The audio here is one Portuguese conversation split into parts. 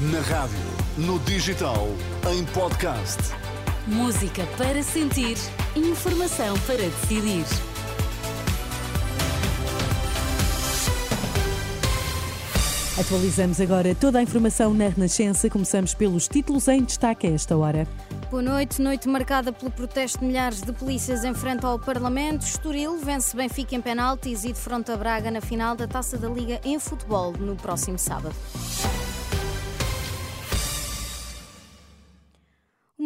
Na rádio, no digital, em podcast. Música para sentir, informação para decidir. Atualizamos agora toda a informação na Renascença. Começamos pelos títulos em destaque a esta hora. Boa noite, noite marcada pelo protesto de milhares de polícias em frente ao Parlamento. Estoril vence Benfica em penaltis e defronta Braga na final da Taça da Liga em futebol no próximo sábado.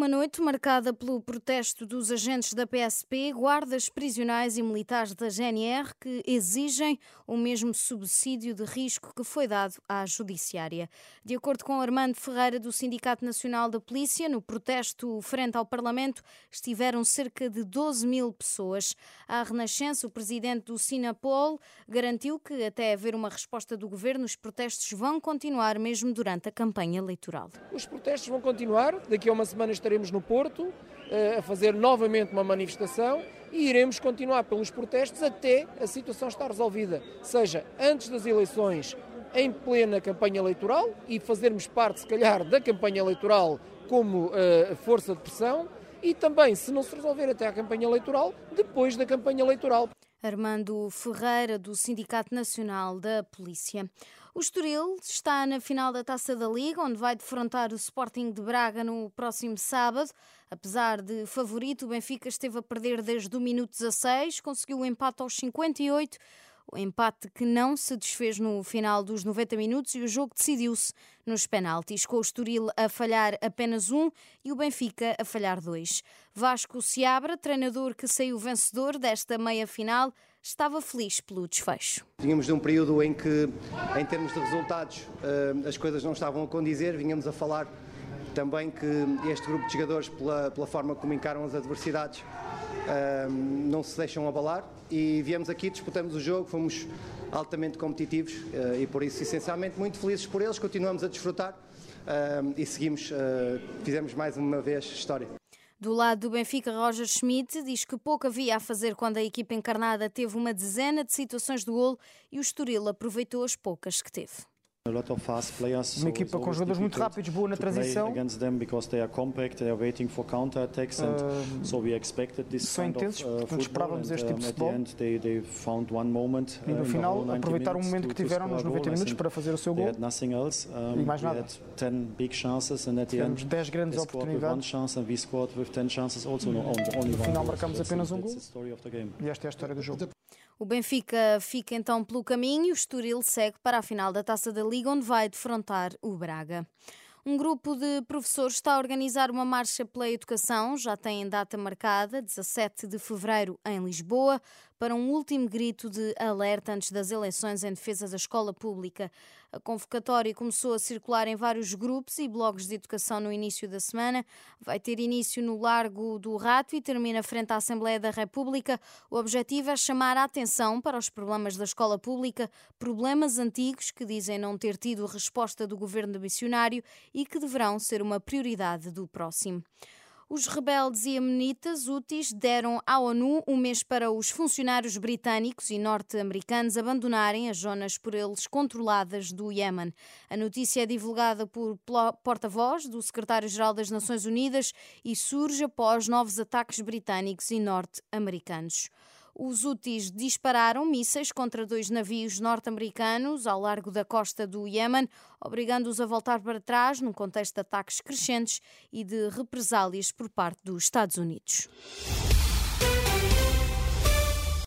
Uma noite marcada pelo protesto dos agentes da PSP, guardas prisionais e militares da GNR que exigem o mesmo subsídio de risco que foi dado à Judiciária. De acordo com Armando Ferreira, do Sindicato Nacional da Polícia, no protesto frente ao Parlamento estiveram cerca de 12 mil pessoas. À Renascença, o presidente do Sinapol garantiu que, até haver uma resposta do governo, os protestos vão continuar mesmo durante a campanha eleitoral. Os protestos vão continuar, daqui a uma semana estaremos estaremos no Porto eh, a fazer novamente uma manifestação e iremos continuar pelos protestos até a situação estar resolvida, seja antes das eleições, em plena campanha eleitoral e fazermos parte, se calhar, da campanha eleitoral como uh, força de pressão e também, se não se resolver até a campanha eleitoral, depois da campanha eleitoral. Armando Ferreira, do Sindicato Nacional da Polícia. O Estoril está na final da Taça da Liga, onde vai defrontar o Sporting de Braga no próximo sábado. Apesar de favorito, o Benfica esteve a perder desde o minuto 16, conseguiu o empate aos 58. O empate que não se desfez no final dos 90 minutos e o jogo decidiu-se nos penaltis, com o Estoril a falhar apenas um e o Benfica a falhar dois. Vasco Seabra, treinador que saiu vencedor desta meia-final, estava feliz pelo desfecho. Tínhamos de um período em que, em termos de resultados, eh, as coisas não estavam a condizer, vinhamos a falar também que este grupo de jogadores, pela, pela forma como encaram as adversidades, eh, não se deixam abalar e viemos aqui, disputamos o jogo, fomos altamente competitivos eh, e por isso, essencialmente, muito felizes por eles, continuamos a desfrutar e seguimos, fizemos mais uma vez história. Do lado do Benfica, Roger Schmidt diz que pouco havia a fazer quando a equipa encarnada teve uma dezena de situações de golo e o Estoril aproveitou as poucas que teve. Uma equipa com jogadores muito rápidos, boa na transição. Uh, são intensos, uh, portanto esperávamos este tipo de futebol. E no uh, final aproveitaram o momento que tiveram nos 90 minutos para fazer o seu gol. E mais nada. Tivemos 10 grandes oportunidades. No final marcamos apenas um gol. E esta é a história do jogo. O Benfica fica então pelo caminho e o Estoril segue para a final da Taça da Liga, onde vai defrontar o Braga. Um grupo de professores está a organizar uma marcha pela educação, já tem data marcada, 17 de fevereiro, em Lisboa, para um último grito de alerta antes das eleições em defesa da escola pública. A convocatória começou a circular em vários grupos e blogs de educação no início da semana. Vai ter início no Largo do Rato e termina frente à Assembleia da República. O objetivo é chamar a atenção para os problemas da escola pública, problemas antigos que dizem não ter tido resposta do governo missionário e que deverão ser uma prioridade do próximo. Os rebeldes e amenitas úteis deram à ONU um mês para os funcionários britânicos e norte-americanos abandonarem as zonas por eles controladas do Iémen. A notícia é divulgada por porta-voz do secretário-geral das Nações Unidas e surge após novos ataques britânicos e norte-americanos. Os úteis dispararam mísseis contra dois navios norte-americanos ao largo da costa do Iémen, obrigando-os a voltar para trás num contexto de ataques crescentes e de represálias por parte dos Estados Unidos.